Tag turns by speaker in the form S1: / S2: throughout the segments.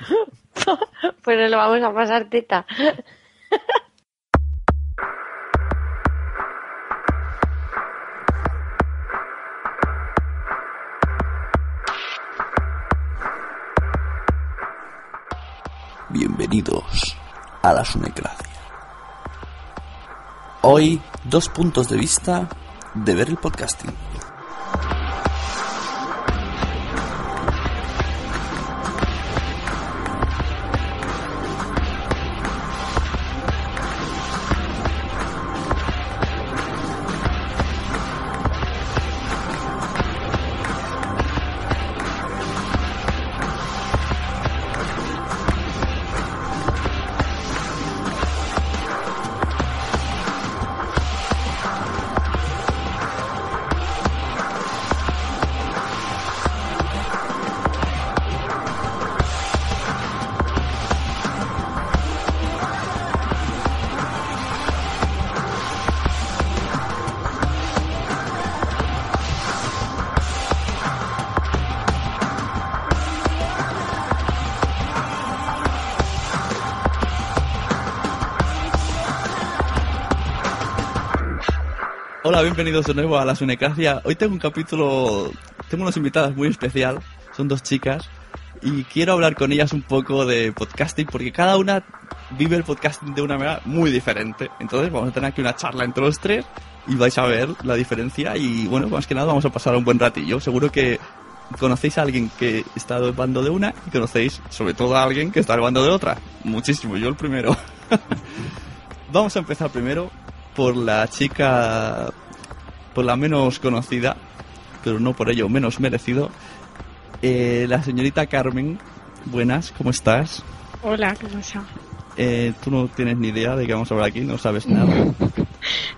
S1: pues lo vamos a pasar teta.
S2: Bienvenidos a la Sunecracia. Hoy, dos puntos de vista de ver el podcasting.
S3: Bienvenidos de nuevo a la Sunecracia. Hoy tengo un capítulo, tengo unos invitadas muy especial, son dos chicas, y quiero hablar con ellas un poco de podcasting, porque cada una vive el podcasting de una manera muy diferente. Entonces vamos a tener aquí una charla entre los tres y vais a ver la diferencia y bueno, más que nada vamos a pasar un buen ratillo. Seguro que conocéis a alguien que está del bando de una y conocéis sobre todo a alguien que está del bando de otra. Muchísimo, yo el primero. vamos a empezar primero por la chica, por la menos conocida, pero no por ello menos merecido, eh, la señorita Carmen. Buenas, ¿cómo estás?
S4: Hola, ¿qué pasa?
S3: Eh, Tú no tienes ni idea de qué vamos a hablar aquí, no sabes nada.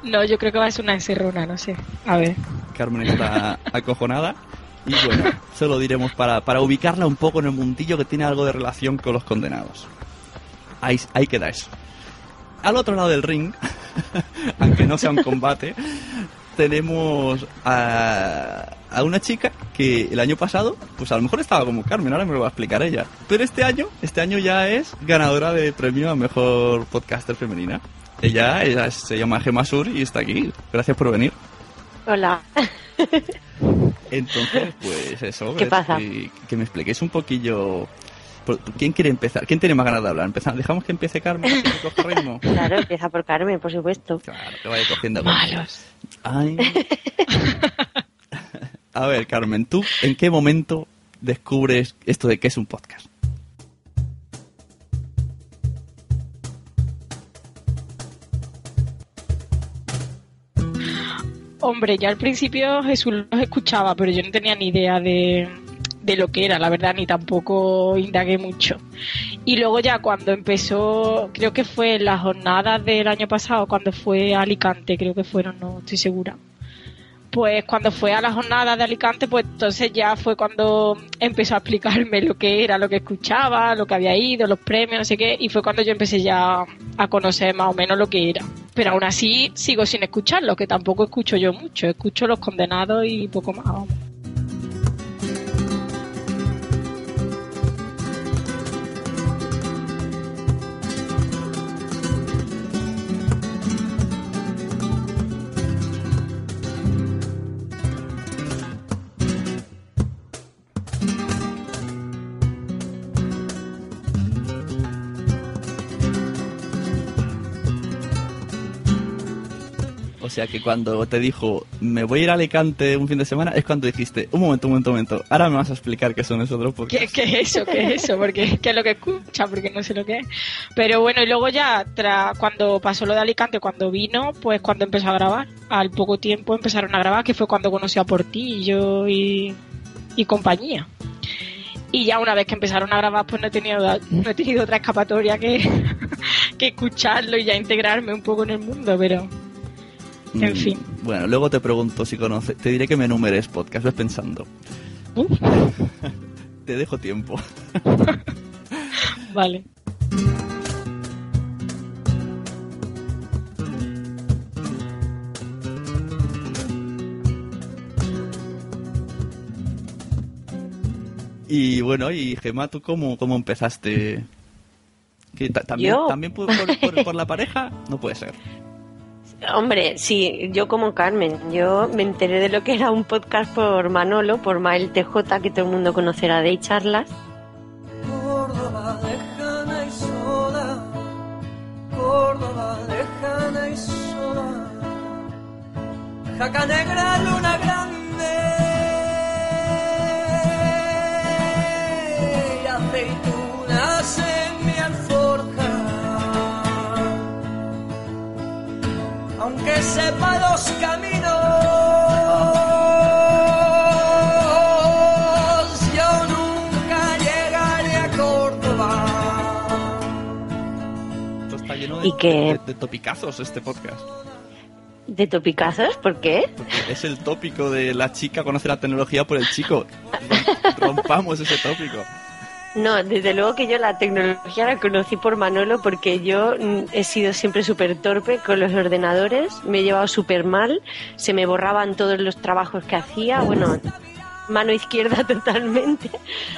S4: No, yo creo que va a ser una encerrona, no sé. A ver.
S3: Carmen está acojonada. Y bueno, se lo diremos para, para ubicarla un poco en el mundillo que tiene algo de relación con los condenados. Ahí, ahí queda eso. Al otro lado del ring, aunque no sea un combate, tenemos a, a una chica que el año pasado, pues a lo mejor estaba como Carmen, ahora me lo va a explicar ella. Pero este año, este año ya es ganadora de premio a mejor podcaster femenina. Ella, ella se llama Gemma Sur y está aquí. Gracias por venir.
S1: Hola.
S3: Entonces, pues eso.
S1: ¿Qué pasa?
S3: Que, que me expliquéis un poquillo. Por- ¿Quién quiere empezar? ¿Quién tiene más ganas de hablar? Empezamos, dejamos que empiece Carmen, coja ritmo.
S1: Claro, empieza por Carmen, por supuesto.
S3: Claro, que vaya cogiendo.
S4: Malos.
S3: Ay. A ver, Carmen, ¿tú en qué momento descubres esto de que es un podcast?
S4: Hombre, ya al principio Jesús los escuchaba, pero yo no tenía ni idea de, de lo que era, la verdad, ni tampoco indagué mucho. Y luego ya cuando empezó, creo que fue en las jornadas del año pasado, cuando fue a Alicante, creo que fueron, no estoy segura. pues cuando fue a la jornada de Alicante, pues entonces ya fue cuando empezó a explicarme lo que era, lo que escuchaba, lo que había ido, los premios, no sé qué, y fue cuando yo empecé ya a conocer más o menos lo que era. Pero aún así sigo sin escucharlo, que tampoco escucho yo mucho, escucho los condenados y poco más.
S3: Sea que cuando te dijo, me voy a ir a Alicante un fin de semana, es cuando dijiste, un momento, un momento, un momento, ahora me vas a explicar qué son esos otros
S4: ¿Qué, qué es eso? ¿Qué es eso? Porque qué es lo que escucha, porque no sé lo que es. Pero bueno, y luego ya, tra- cuando pasó lo de Alicante, cuando vino, pues cuando empezó a grabar, al poco tiempo empezaron a grabar, que fue cuando conoció a Portillo y, y compañía. Y ya una vez que empezaron a grabar, pues no he tenido, no he tenido otra escapatoria que, que escucharlo y ya integrarme un poco en el mundo, pero en
S3: Mm,
S4: fin.
S3: Bueno, luego te pregunto si conoces, te diré que me enumeres podcast, ves pensando. Te dejo tiempo.
S4: vale.
S3: Y bueno, y Gemma, ¿tú cómo, cómo empezaste? ¿Que ta- también. ¿También por, por- por- por la pareja? No puede ser.
S1: Hombre, sí, yo como Carmen, yo me enteré de lo que era un podcast por Manolo, por Mael TJ, que todo el mundo conocerá de charlas.
S5: Córdoba lejana y sola, Córdoba lejana y sola, jaca negra, luna sepa los caminos, yo nunca llegaré a Córdoba.
S3: Esto está lleno de,
S1: Y que-
S3: de- de topicazos este podcast.
S1: ¿De topicazos? ¿Por qué?
S3: Porque es el tópico de la chica conoce la tecnología por el chico. Rom- Rompamos ese tópico.
S1: No, desde luego que yo la tecnología la conocí por Manolo porque yo mm, he sido siempre súper torpe con los ordenadores, me he llevado súper mal, se me borraban todos los trabajos que hacía, bueno, mano izquierda totalmente,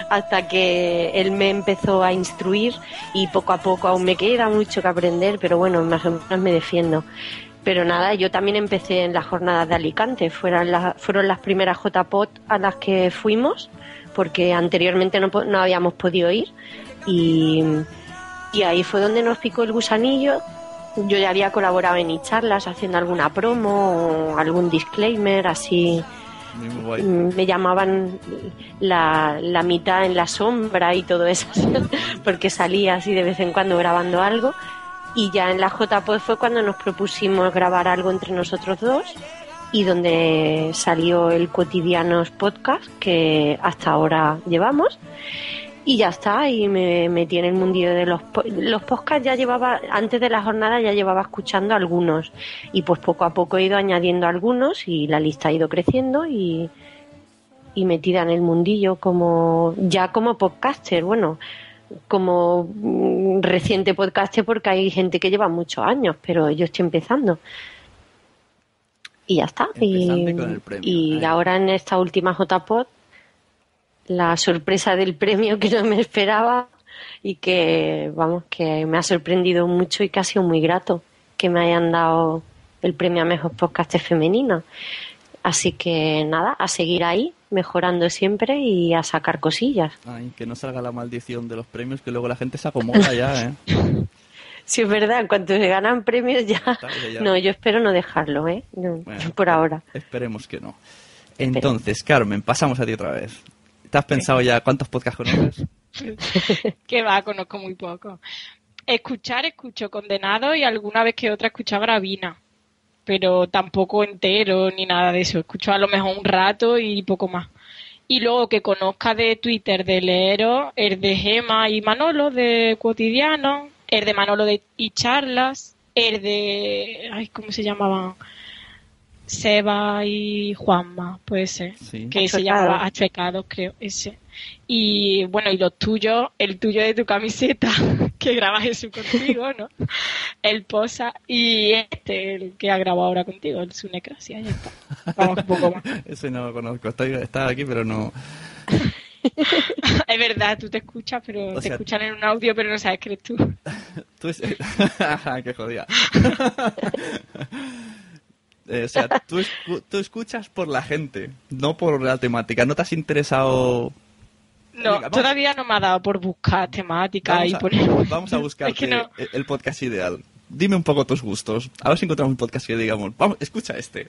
S1: hasta que él me empezó a instruir y poco a poco aún me queda mucho que aprender, pero bueno, más o menos me defiendo. Pero nada, yo también empecé en las jornadas de Alicante, fueron, las fueron las primeras JPOT a las que fuimos, porque anteriormente no, no habíamos podido ir y, y ahí fue donde nos picó el gusanillo. Yo ya había colaborado en charlas haciendo alguna promo o algún disclaimer así.
S3: Muy.
S1: Mm, Me llamaban la, la mitad en la sombra y todo eso, porque salía así de vez en cuando grabando algo. Y ya en la JPod fue cuando nos propusimos grabar algo entre nosotros dos y donde salió el Cotidianos Podcast que hasta ahora llevamos. Y ya está, y me metí en el mundillo de los, los podcasts. Ya llevaba, antes de la jornada ya llevaba escuchando algunos. Y pues poco a poco he ido añadiendo algunos y la lista ha ido creciendo y, y metida en el mundillo como, ya como podcaster, bueno, como mm, reciente podcaster porque hay gente que lleva muchos años, pero yo estoy empezando. Y ya está. Y,
S3: premio,
S1: y ahora en esta última JPod, la sorpresa del premio que no me esperaba y que, vamos, que me ha sorprendido mucho y que ha sido muy grato que me hayan dado el premio a Mejor Podcast Femenino. Así que nada, a seguir ahí, mejorando siempre y a sacar cosillas.
S3: Ay, que no salga la maldición de los premios, que luego la gente se acomoda ya, ¿eh?
S1: Si es verdad, en cuanto se ganan premios ya... No, yo espero no dejarlo, ¿eh? No,
S3: Bueno,
S1: por ahora.
S3: Esperemos que no. Entonces, Carmen, pasamos a ti otra vez. ¿Te has pensado ya cuántos podcasts conoces?
S4: que va, conozco muy poco. Escuchar, escucho Condenado y alguna vez que otra escucho a Gravina, pero tampoco entero ni nada de eso. Escucho a lo mejor un rato y poco más. Y luego que conozca de Twitter de Leero, el de Gema y Manolo de Cotidiano, el de Manolo de y Charlas, el de... Ay, ¿cómo se llamaban? Seba y Juanma, puede ser.
S3: Sí.
S4: Que se llamaba Achuecados, creo, ese. Y bueno, y los tuyos, el tuyo de tu camiseta, que graba Jesús contigo, ¿no? El Posa y este, el que ha grabado ahora contigo, el Sunecracia, ya está. Vamos, un poco más.
S3: Ese no lo conozco. Está, está aquí, pero no.
S4: Es verdad, tú te escuchas, pero
S3: O
S4: te
S3: sea-
S4: escuchan en un audio, pero no sabes que eres tú.
S3: Tú es... Qué jodida. Eh, o sea, tú, escu- tú escuchas por la gente, no por la temática. ¿No te has interesado?
S4: No,
S3: Venga,
S4: todavía no me ha dado por buscar temática
S3: Vamos
S4: y
S3: a,
S4: poner...
S3: vamos a buscar
S4: Es que no.
S3: el podcast ideal. Dime un poco tus gustos. A ver si encontramos un podcast que digamos, vamos, escucha este.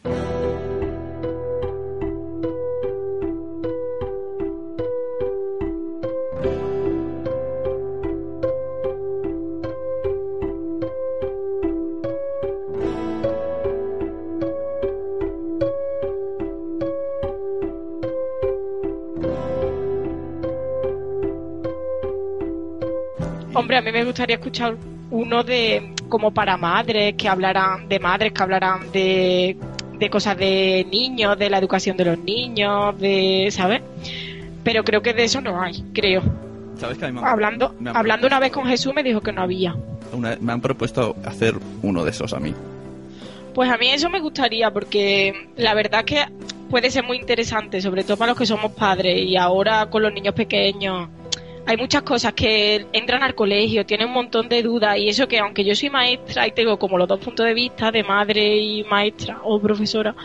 S4: Mí me gustaría escuchar uno de como para madres que hablaran de madres que hablaran de, de cosas de niños, de la educación de los niños, de, ¿sabes? Pero creo que de eso no hay, creo.
S3: ¿Sabes que a mí me han-
S4: Hablando,
S3: me han
S4: hablando una vez con Jesús me dijo que no había.
S3: una- me han propuesto hacer uno de esos a mí.
S4: Pues a mí eso me gustaría porque la verdad que puede ser muy interesante, sobre todo para los que somos padres y ahora con los niños pequeños. Hay muchas cosas que entran al colegio, tienen un montón de dudas y eso que aunque yo soy maestra y tengo como los dos puntos de vista de madre y maestra o profesora,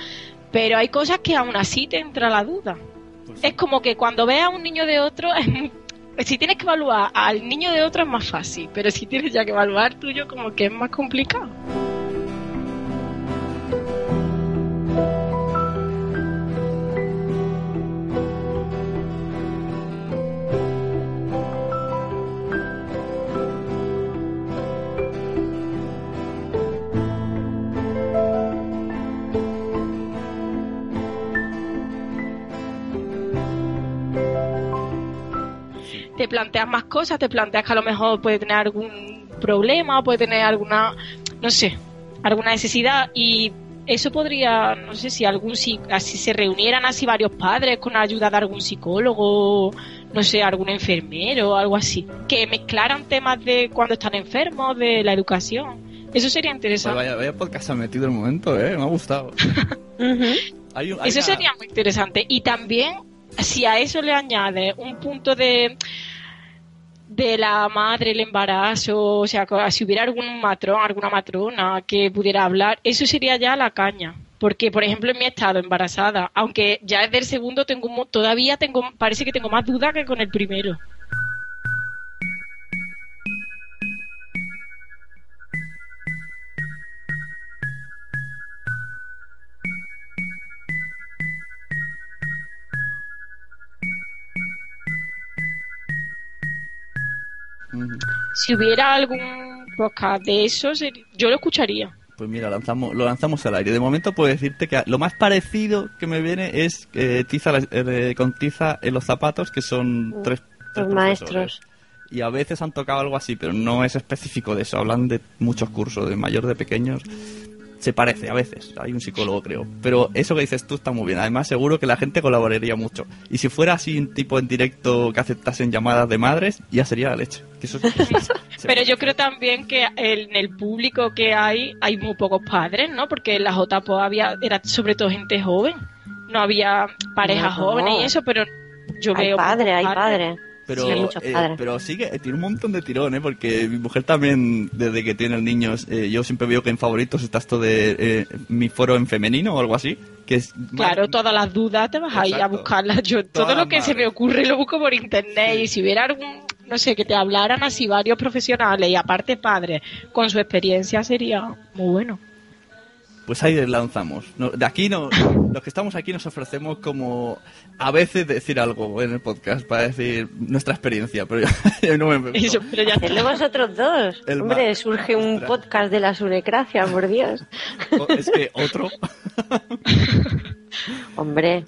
S4: pero hay cosas que aún así te entra la duda. Es como que cuando ves a un niño de otro, si tienes que evaluar al niño de otro es más fácil, pero si tienes ya que evaluar tuyo como que es más complicado. Planteas más cosas, te planteas que a lo mejor puede tener algún problema, puede tener alguna, no sé, alguna necesidad y eso podría, no sé si algún si así se reunieran así varios padres con la ayuda de algún psicólogo, no sé, algún enfermero o algo así, que mezclaran temas de cuando están enfermos, de la educación. Eso sería
S3: Pues
S4: interesante.
S3: vaya, vaya podcast ha metido el momento, ¿eh? Me ha gustado. Hay un- hay
S4: Eso
S3: una-
S4: sería muy interesante. Y también, si a eso le añade un punto de de la madre, el embarazo, o sea, si hubiera algún matrón, alguna matrona que pudiera hablar, eso sería ya la caña. Porque, por ejemplo, en mi estado embarazada, aunque ya es del segundo, tengo todavía tengo, parece que tengo más dudas que con el primero. Si hubiera algún podcast de eso, seri- yo lo escucharía.
S3: Pues mira, lanzamos, lo lanzamos al aire. De momento puedo decirte que lo más parecido que me viene es eh, tiza eh, con tiza en los zapatos, que son tres, tres
S1: maestros.
S3: Y a veces han tocado algo así, pero no es específico de eso. Hablan de muchos cursos, de mayor, de pequeños. Se parece a veces. Hay un psicólogo, creo. Pero eso que dices tú está muy bien. Además, seguro que la gente colaboraría mucho. Y si fuera así, un tipo en directo que aceptasen llamadas de madres, ya sería la leche. Que eso, eso
S4: Pero yo creo también que en el público que hay, hay muy pocos padres, ¿no? Porque en la JPO había, era sobre todo gente joven. No había parejas
S1: No.
S4: jóvenes y eso, pero yo
S1: Hay
S4: veo.
S1: padre,
S4: pocos
S1: hay
S4: padres.
S3: Pero,
S1: Sí,
S3: eh, pero sigue, eh, tiene un montón de tirón, ¿eh? Porque mi mujer también, desde que tiene niños, eh, yo siempre veo que en favoritos está esto de eh, mi foro en femenino o algo así, que es...
S4: Claro, todas las dudas te vas a ir a
S3: Exacto.
S4: buscarlas. Yo todo lo que se me ocurre lo busco por internet y si hubiera algún, no sé, que te hablaran así varios profesionales y aparte padres con su experiencia sería muy bueno.
S3: Pues ahí lanzamos. De aquí no, los que estamos aquí nos ofrecemos como a veces decir algo en el podcast para decir nuestra experiencia, pero yo, yo no me...
S4: Eso, pero ya.
S1: Hacedlo vosotros dos.
S3: El
S1: Hombre, surge un
S3: Ostras.
S1: podcast de la sunecracia, por Dios.
S3: es que otro...
S1: Hombre,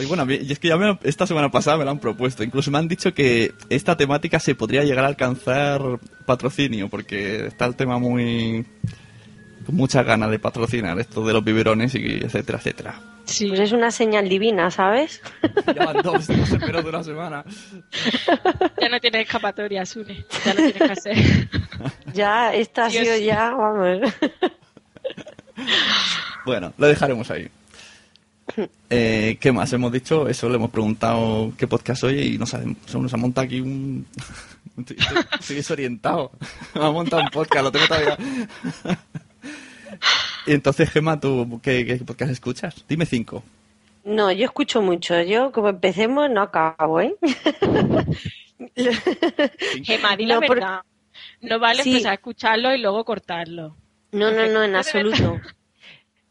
S3: Y bueno, y es que ya me lo- esta semana pasada me lo han propuesto. Incluso me han dicho que esta temática se podría llegar a alcanzar patrocinio, porque está el tema muy... con muchas ganas de patrocinar esto de los biberones y etcétera, etcétera.
S4: Sí.
S1: Pues es una señal divina, ¿sabes?
S3: Ya van dos, pero de una semana.
S4: Ya no tienes escapatoria, Sune. Ya no tienes que hacer.
S1: Ya, esta ha sido ya, vamos.
S3: Bueno, lo dejaremos ahí. Eh, ¿Qué más? Hemos dicho eso, le hemos preguntado qué podcast oye y nos ha, nos ha montado aquí un... Estoy, estoy- estoy desorientado. Me ha montado un podcast, lo tengo todavía... Entonces, Gemma, ¿tú qué, qué podcast escuchas? Dime cinco.
S1: No, yo escucho mucho. Yo, como empecemos, no acabo, ¿eh?
S4: Gemma, di la
S1: No, por-
S4: verdad. No vale
S1: Sí.
S4: empezar a escucharlo y luego cortarlo.
S1: No, no, no, en absoluto.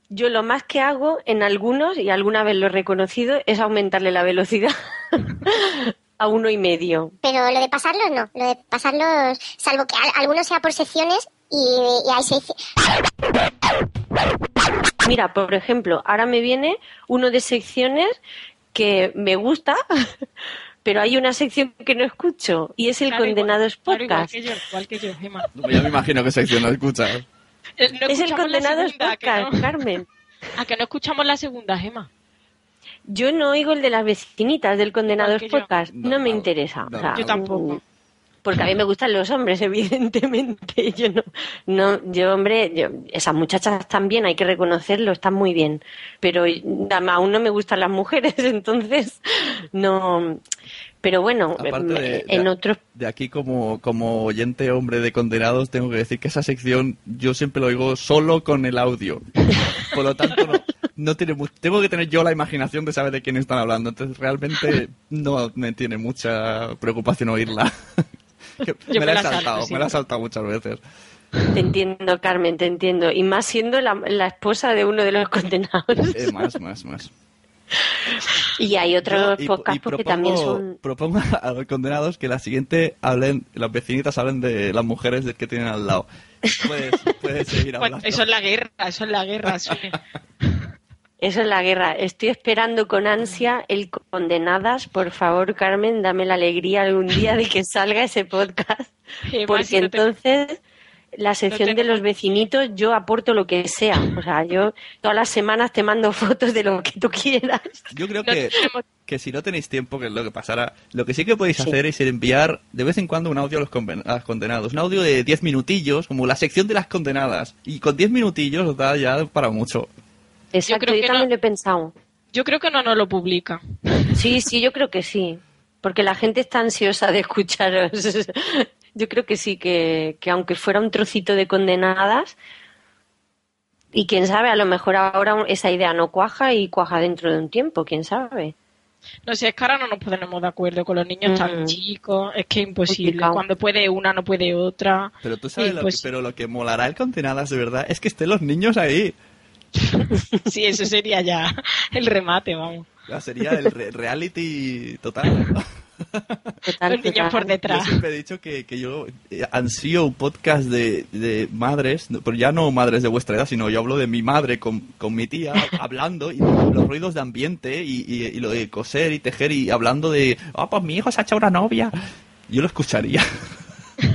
S1: Yo lo más que hago en algunos, y alguna vez lo he reconocido, es aumentarle la velocidad a uno y medio.
S6: Pero lo de pasarlos no, lo de pasarlos, salvo que al- algunos sea por secciones y, y hay secciones.
S1: Mira, por ejemplo, ahora me viene uno de secciones que me gusta, pero hay una sección que no escucho y es el
S4: Claro, igual-
S1: Condenados
S4: claro, igual
S1: Podcast.
S4: que yo, igual que yo, Gemma.
S3: Ya me imagino qué sección no escuchas.
S4: Eh, no
S1: es el Condenados
S4: segunda, que
S1: Podcast,
S4: no.
S1: Carmen.
S4: ¿A que no escuchamos la segunda, Gemma?
S1: Yo no oigo el de las vecinitas del Condenados. Podcast, no,
S3: No,
S1: me
S3: no,
S1: interesa.
S3: no,
S1: o sea,
S4: Yo tampoco.
S1: Porque a mí me gustan los hombres, evidentemente. Yo no, no yo hombre, yo- esas muchachas están bien, hay que reconocerlo, están muy bien. Pero aún no me gustan las mujeres, entonces no. Pero bueno,
S3: Aparte de,
S1: en
S3: de-
S1: otros
S3: de aquí como, como oyente hombre de condenados tengo que decir que esa sección yo siempre lo oigo solo con el audio. Por lo tanto no, no tiene tengo que tener yo la imaginación de saber de quién están hablando. Entonces realmente no me tiene mucha preocupación oírla. Me,
S4: me
S3: la he saltado,
S4: sí.
S3: me la he saltado muchas veces.
S1: te entiendo, Carmen, te entiendo. Y más siendo la, la esposa de uno de los condenados.
S3: Eh, más, más, más.
S1: Y hay otros podcasts porque también son.
S3: Propongo a los condenados que la siguiente hablen, las vecinitas hablen de las mujeres que tienen al lado. Puedes, puedes seguir
S4: Bueno,
S3: hablando.
S4: eso es la guerra, eso es la guerra, Sune.
S1: Eso es la guerra. Estoy esperando con ansia el Condenadas. Por favor, Carmen, dame la alegría algún día de que salga ese podcast. Porque entonces la sección de los vecinitos yo aporto lo que sea. O sea, yo todas las semanas te mando fotos de lo que tú quieras.
S3: Yo creo que, que si no tenéis tiempo, que es lo que pasará, lo que sí que podéis
S1: Sí.
S3: hacer es enviar de vez en cuando un audio a los, conven- a los condenados. Un audio de 10 minutillos, como la sección de las condenadas. Y con 10 minutillos os da ya para mucho.
S1: Exacto,
S4: creo
S1: yo,
S4: que
S1: también
S4: no.
S1: lo he pensado.
S4: Yo creo que no nos lo publica.
S1: Sí, sí, yo creo que sí. Porque la gente está ansiosa de escucharos. Yo creo que sí, que, que aunque fuera un trocito de condenadas, y quién sabe, a lo mejor ahora esa idea no cuaja y cuaja dentro de un tiempo, quién sabe.
S4: No sé, es que ahora no nos ponemos de acuerdo con los niños tan
S1: Mm.
S4: chicos. Es que es imposible.
S1: Complicado.
S4: Cuando puede una, no puede otra.
S3: Pero tú sabes, lo, que, pero lo que molará el condenadas de verdad es que estén los niños ahí.
S4: Sí, eso sería ya el remate, vamos.
S3: Ya sería el re- reality total.
S1: Total,
S4: Los niños
S1: total.
S4: por
S3: Yo
S4: detrás.
S3: siempre he dicho que, que yo eh, ansío un podcast de, de madres, pero ya no madres de vuestra edad, sino yo hablo de mi madre con, con mi tía hablando y los ruidos de ambiente y, y- y lo de coser y tejer y hablando de, ah, pues mi hijo se ha hecho una novia. Yo lo escucharía.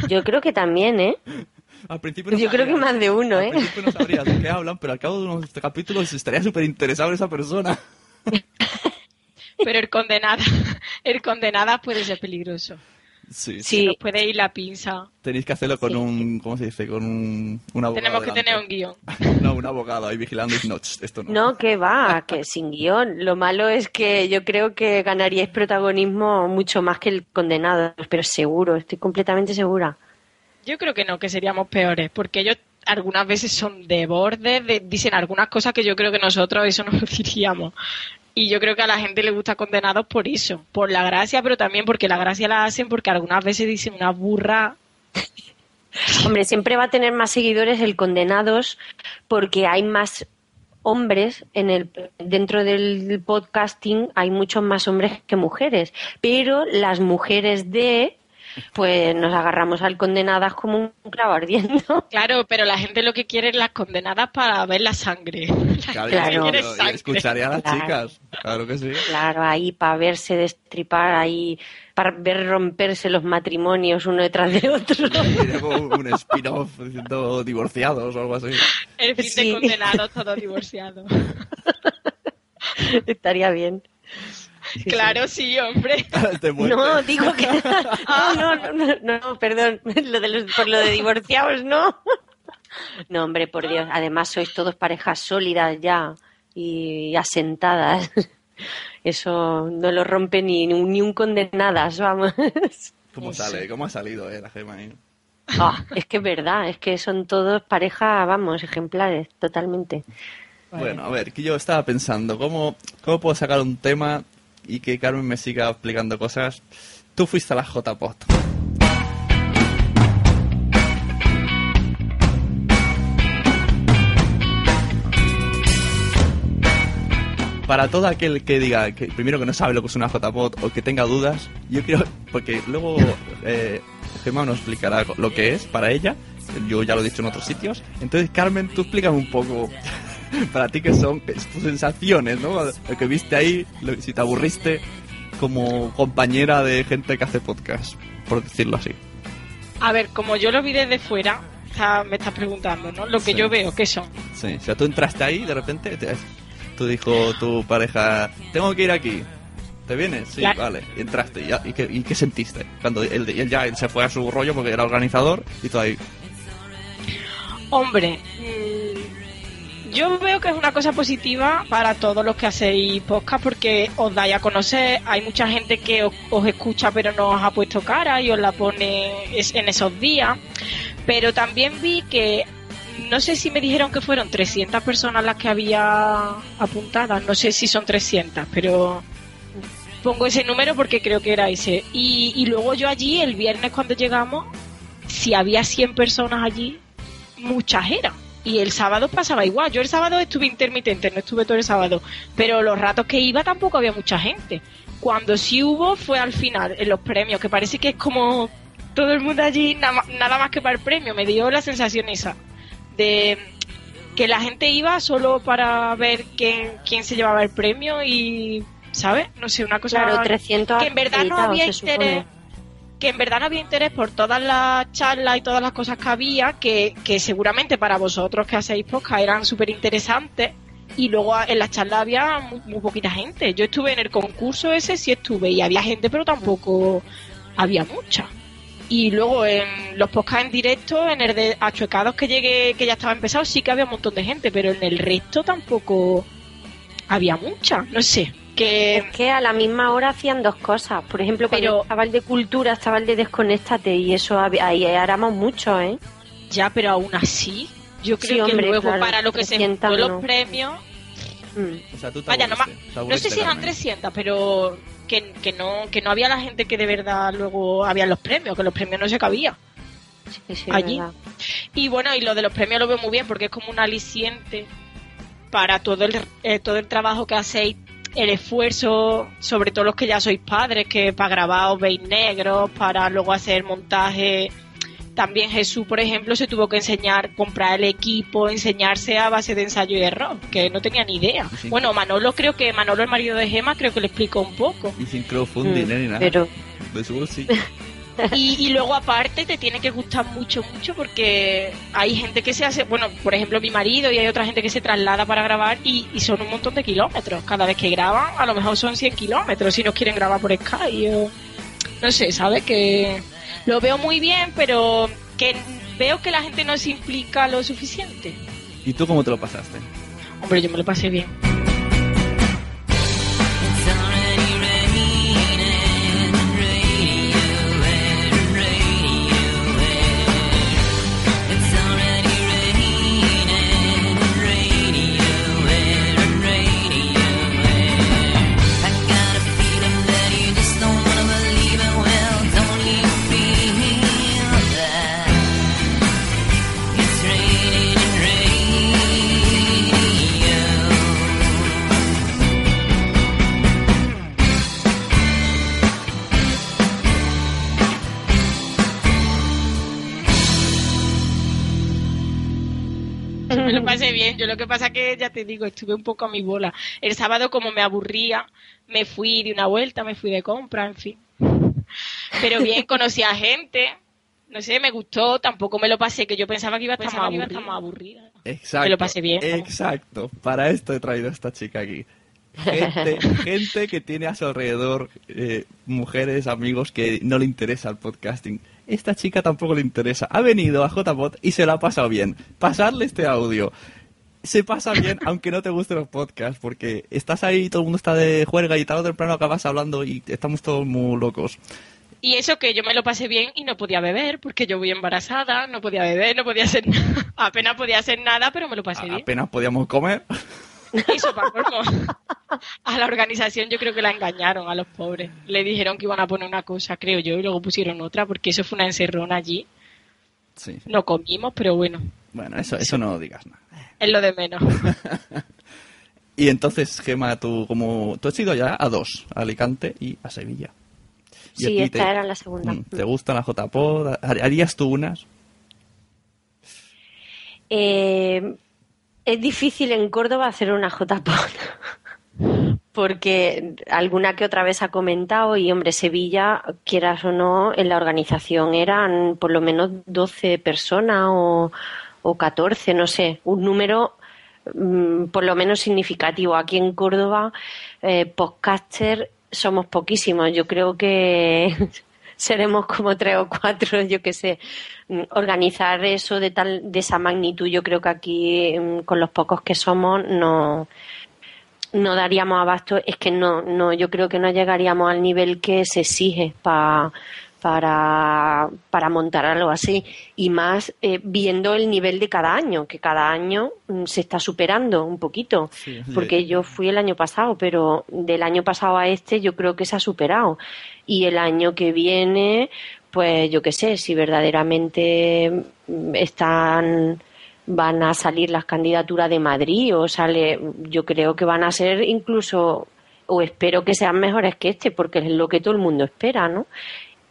S1: Yo creo que también, ¿eh?
S3: Al principio no
S1: Yo creo que más de uno,
S3: al
S1: ¿eh?
S3: principio no sabrías de qué hablan, pero al cabo de unos capítulos estaría súper interesado esa persona.
S4: Pero el condenada, el condenada puede ser peligroso.
S3: Sí,
S1: Sí.
S4: Nos puede ir la pinza.
S3: Tenéis que hacerlo con
S1: Sí.
S3: un, ¿cómo se dice? Con un, un abogado.
S4: Tenemos que tener un guion.
S3: No, un abogado ahí vigilando y no, esto no.
S1: No, que va, que sin guion. Lo malo es que yo creo que ganaríais protagonismo mucho más que el condenado, pero seguro, estoy completamente segura.
S4: Yo creo que no, que seríamos peores, porque ellos algunas veces son de borde, de- dicen algunas cosas que yo creo que nosotros eso no lo diríamos. Y yo creo que a la gente le gusta condenados por eso, por la gracia, pero también porque la gracia la hacen porque algunas veces dicen una burra.
S1: Hombre, siempre va a tener más seguidores el condenados porque hay más hombres en el dentro del podcasting hay muchos más hombres que mujeres, pero las mujeres de pues nos agarramos al condenadas como un clavo ardiendo.
S4: Claro, pero la gente lo que quiere es las condenadas para ver la sangre. La
S3: Claro,
S4: gente sangre.
S3: escucharé a las
S1: Claro.
S3: chicas. Claro que sí.
S1: Claro, ahí para verse destripar, ahí para ver romperse los matrimonios uno detrás de otro.
S3: Y luego un spin-off diciendo divorciados o algo así.
S4: El fin
S1: Sí.
S4: de condenados, todos divorciados.
S1: Estaría bien.
S4: Claro, sí, hombre.
S3: Muertes.
S1: No, digo que. No, no, no, no, no, perdón. Lo de los- por lo de divorciados, no. No, hombre, por Dios. Además, sois todos parejas sólidas ya y asentadas. Eso no lo rompe ni, ni un condenadas, vamos.
S3: ¿Cómo sale? ¿Cómo ha salido eh, la gema ahí?
S1: Ah, es que es verdad, es que son todos parejas, vamos, ejemplares, totalmente.
S3: Bueno, a ver, que yo estaba pensando, ¿cómo, ¿cómo puedo sacar un tema y que Carmen me siga explicando cosas? Tú fuiste a la JPOT. Para todo aquel que diga, que primero que no sabe lo que es una JPOT o que tenga dudas, yo quiero, porque luego eh, Gemma nos explicará lo que es para ella, yo ya lo he dicho en otros sitios. Entonces, Carmen, tú explícame un poco para ti qué son tus sensaciones, ¿no? Lo que viste ahí, lo- si te aburriste como compañera de gente que hace podcast, por decirlo así.
S4: A ver, como yo lo vi desde fuera, está- me estás preguntando, ¿no? Lo que
S3: Sí.
S4: yo veo, ¿qué son?
S3: Sí, o sea, tú entraste ahí y de repente te, tú dijo tu pareja, tengo que ir aquí. ¿Te vienes? Sí, vale. Y entraste. ¿Y, ya- y qué, y qué sentiste? Cuando él, él ya él se fue a su rollo porque era organizador y tú ahí.
S4: Hombre, yo veo que es una cosa positiva para todos los que hacéis podcast porque os dais a conocer. Hay mucha gente que os, escucha pero no os ha puesto cara y os la pone en esos días. Pero también vi que, no sé si me dijeron que fueron 300 personas las que había apuntadas, no sé si son 300, pero pongo ese número porque creo que era ese. Y, y luego yo allí, el viernes cuando llegamos, si había 100 personas allí, muchas eran. Y el sábado pasaba igual. Yo el sábado estuve intermitente, no estuve todo el sábado. Pero los ratos que iba tampoco había mucha gente. Cuando sí hubo fue al final, en los premios, que parece que es como todo el mundo allí, nada, más que para el premio. Me dio la sensación esa de que la gente iba solo para ver quién, quién se llevaba el premio y, ¿sabes? No sé, una cosa
S1: Claro, 300
S4: que en verdad no había
S1: supone.
S4: Que en verdad no había interés por todas las charlas y todas las cosas que había, que, que seguramente para vosotros que hacéis podcast eran súper interesantes. Y luego en las charlas había muy, muy poquita gente. Yo estuve en el concurso ese, sí estuve, y había gente, pero tampoco había mucha. Y luego en los podcasts en directo, en el de Achuecados que llegué, que ya estaba empezado, sí que había un montón de gente, pero en el resto tampoco había mucha. No sé, que
S1: Es que a la misma hora hacían dos cosas. Por ejemplo, cuando
S4: Pero-
S1: estaba el de cultura, estaba el de desconéctate y eso ahí éramos mucho, ¿eh?
S4: Ya, pero aún así, yo
S1: Sí,
S4: creo
S1: hombre,
S4: que luego
S1: claro,
S4: para lo que se
S1: 300
S4: juntó
S1: no.
S4: los premios,
S1: Mm.
S3: O sea, tú te
S4: vaya, no,
S3: aburriste,
S4: sé si eran
S3: Carmen.
S4: 300, pero que, que no que no había la gente que de verdad luego había los premios, que los premios no se cabía.
S1: Sí, sí,
S4: Allí.
S1: verdad.
S4: Y bueno, y lo de los premios lo veo muy bien porque es como un aliciente para todo el, eh, todo el trabajo que hacéis, el esfuerzo, sobre todo los que ya sois padres, que para grabar os veis negros, para luego hacer montaje. También Jesús, por ejemplo, se tuvo que enseñar, comprar el equipo, enseñarse a base de ensayo y error, que no tenía ni idea. Bueno, Manolo creo que, Manolo el marido de Gema, creo que le explicó un poco.
S3: Y sin crowdfunding
S1: Mm,
S3: eh, ni nada.
S1: Pero
S3: De su bolsillo.
S4: Y, y luego aparte te tiene que gustar mucho, mucho porque hay gente que se hace, bueno, por ejemplo mi marido y hay otra gente que se traslada para grabar y, y son un montón de kilómetros. Cada vez que graban, a lo mejor son 100 kilómetros si nos quieren grabar por Skype o... No sé, ¿sabes? Que lo veo muy bien, pero que veo que la gente no se implica lo suficiente.
S3: ¿Y tú cómo te lo pasaste?
S4: Hombre, yo me lo pasé bien. Pasa que, ya te digo, estuve un poco a mi bola. El sábado, como me aburría, me fui de una vuelta, me fui de compra, en fin. Pero bien, conocí a gente. No sé, me gustó. Tampoco me lo pasé, que yo pensaba que iba a estar más aburrida. más aburrida.
S3: Exacto.
S4: Me lo pasé bien.
S3: Exacto. Para esto he traído a esta chica aquí. Gente, gente que tiene a su alrededor eh, mujeres, amigos que no le interesa el podcasting. Esta chica tampoco le interesa. Ha venido a JBot y se lo ha pasado bien. Pasarle este audio. Se pasa bien aunque no te gusten los podcasts, porque estás ahí, todo el mundo está de juerga y tarde o temprano acabas hablando y estamos todos muy locos.
S4: Y eso que yo me lo pasé bien y no podía beber, porque yo voy embarazada, no podía beber, no podía hacer nada. Apenas podía hacer nada, pero me lo pasé bien.
S3: Apenas podíamos comer.
S4: Eso para A la organización yo creo que la engañaron a los pobres. Le dijeron que iban a poner una cosa, creo yo, y luego pusieron otra, porque eso fue una encerrona allí.
S3: Sí.
S4: No comimos, pero bueno.
S3: Bueno, eso, eso no digas nada.
S4: Es lo de menos.
S3: y entonces, Gema, tú, como, tú has ido ya a dos, a Alicante y a Sevilla.
S1: sí, esta era la segunda.
S3: Mm, ¿Te gusta la JPod? ¿Harías tú unas?
S1: Eh, es difícil en Córdoba hacer una JPOD. porque alguna que otra vez ha comentado y hombre Sevilla quieras o no en la organización eran por lo menos 12 personas o, o 14 no sé un número mm, por lo menos significativo aquí en Córdoba eh, podcaster somos poquísimos yo creo que seremos como tres o cuatro, yo qué sé. Mm, organizar eso de tal, de esa magnitud, yo creo que aquí, mm, con los pocos que somos, no, no daríamos abasto. Es que no, no, yo creo que no llegaríamos al nivel que se exige para para, para montar algo así. Y más eh, viendo el nivel de cada año, que cada año mm, se está superando un poquito, porque yo fui el año pasado, pero del año pasado a este yo creo que se ha superado. Y el año que viene, pues yo qué sé, si verdaderamente mm, están van a salir las candidaturas de Madrid o sale, yo creo que van a ser incluso o espero que sean mejores que este, porque es lo que todo el mundo espera, ¿no?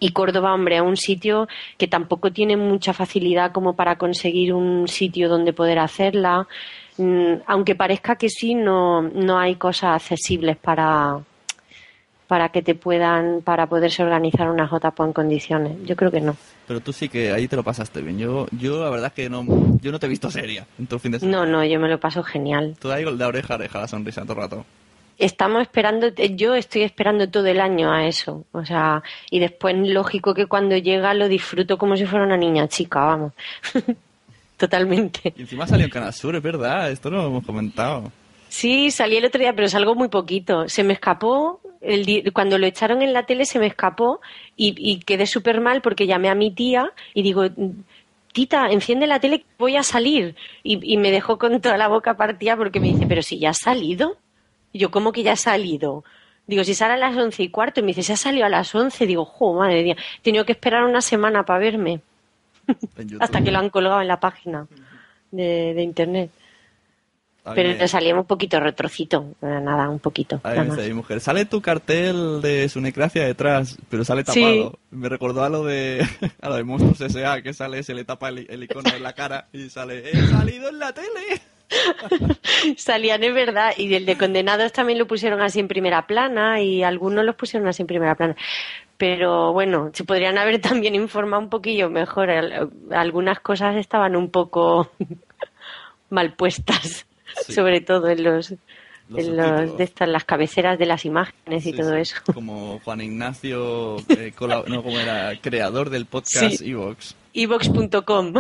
S1: Y Córdoba, hombre, es un sitio que tampoco tiene mucha facilidad como para conseguir un sitio donde poder hacerla. Mm, aunque parezca que sí, no, no hay cosas accesibles para, para que te puedan, para poderse organizar una JPO en condiciones. Yo creo que no.
S3: Pero tú sí que ahí te lo pasaste bien. Yo, yo la verdad es que no, yo no te he visto seria en tu fin de semana.
S1: No, no, yo me lo paso genial.
S3: Tú ahí con la oreja, oreja, la sonrisa todo el rato
S1: estamos esperando, yo estoy esperando todo el año a eso. O sea, y después lógico que cuando llega lo disfruto como si fuera una niña chica, vamos. Totalmente.
S3: Y encima salió en Canal Sur, es verdad, esto no lo hemos comentado.
S1: Sí, salí el otro día, pero salgo muy poquito. Se me escapó, el cuando lo echaron en la tele se me escapó y, quedé súper mal porque llamé a mi tía y digo, Tita, enciende la tele, voy a salir. Y, y me dejó con toda la boca partida porque me dice, pero si ya has salido. Y yo, ¿cómo que ya ha salido? Digo, si sale a las once y cuarto, y me dice, se ha salido a las once. Digo, jo, madre mía, he tenido que esperar una semana para verme. Hasta que lo han colgado en la página de, internet. Pero le salía un poquito retrocito, nada, un poquito.
S3: Ahí mujer. Sale tu cartel de Sunecracia detrás, pero sale tapado. Me recordó a lo de a lo de Monstruos S.A., que sale, se le tapa el, el icono en la cara y sale, ¡he salido en la tele!
S1: Salían, es verdad. Y el de condenados también lo pusieron así en primera plana y algunos los pusieron así en primera plana. Pero bueno, se podrían haber también informado un poquillo mejor. Algunas cosas estaban un poco mal puestas, sobre todo en los, en los de estas, las cabeceras de las imágenes y todo eso.
S3: Como Juan Ignacio, eh, no, como era creador del podcast Evox.
S1: Evox.com.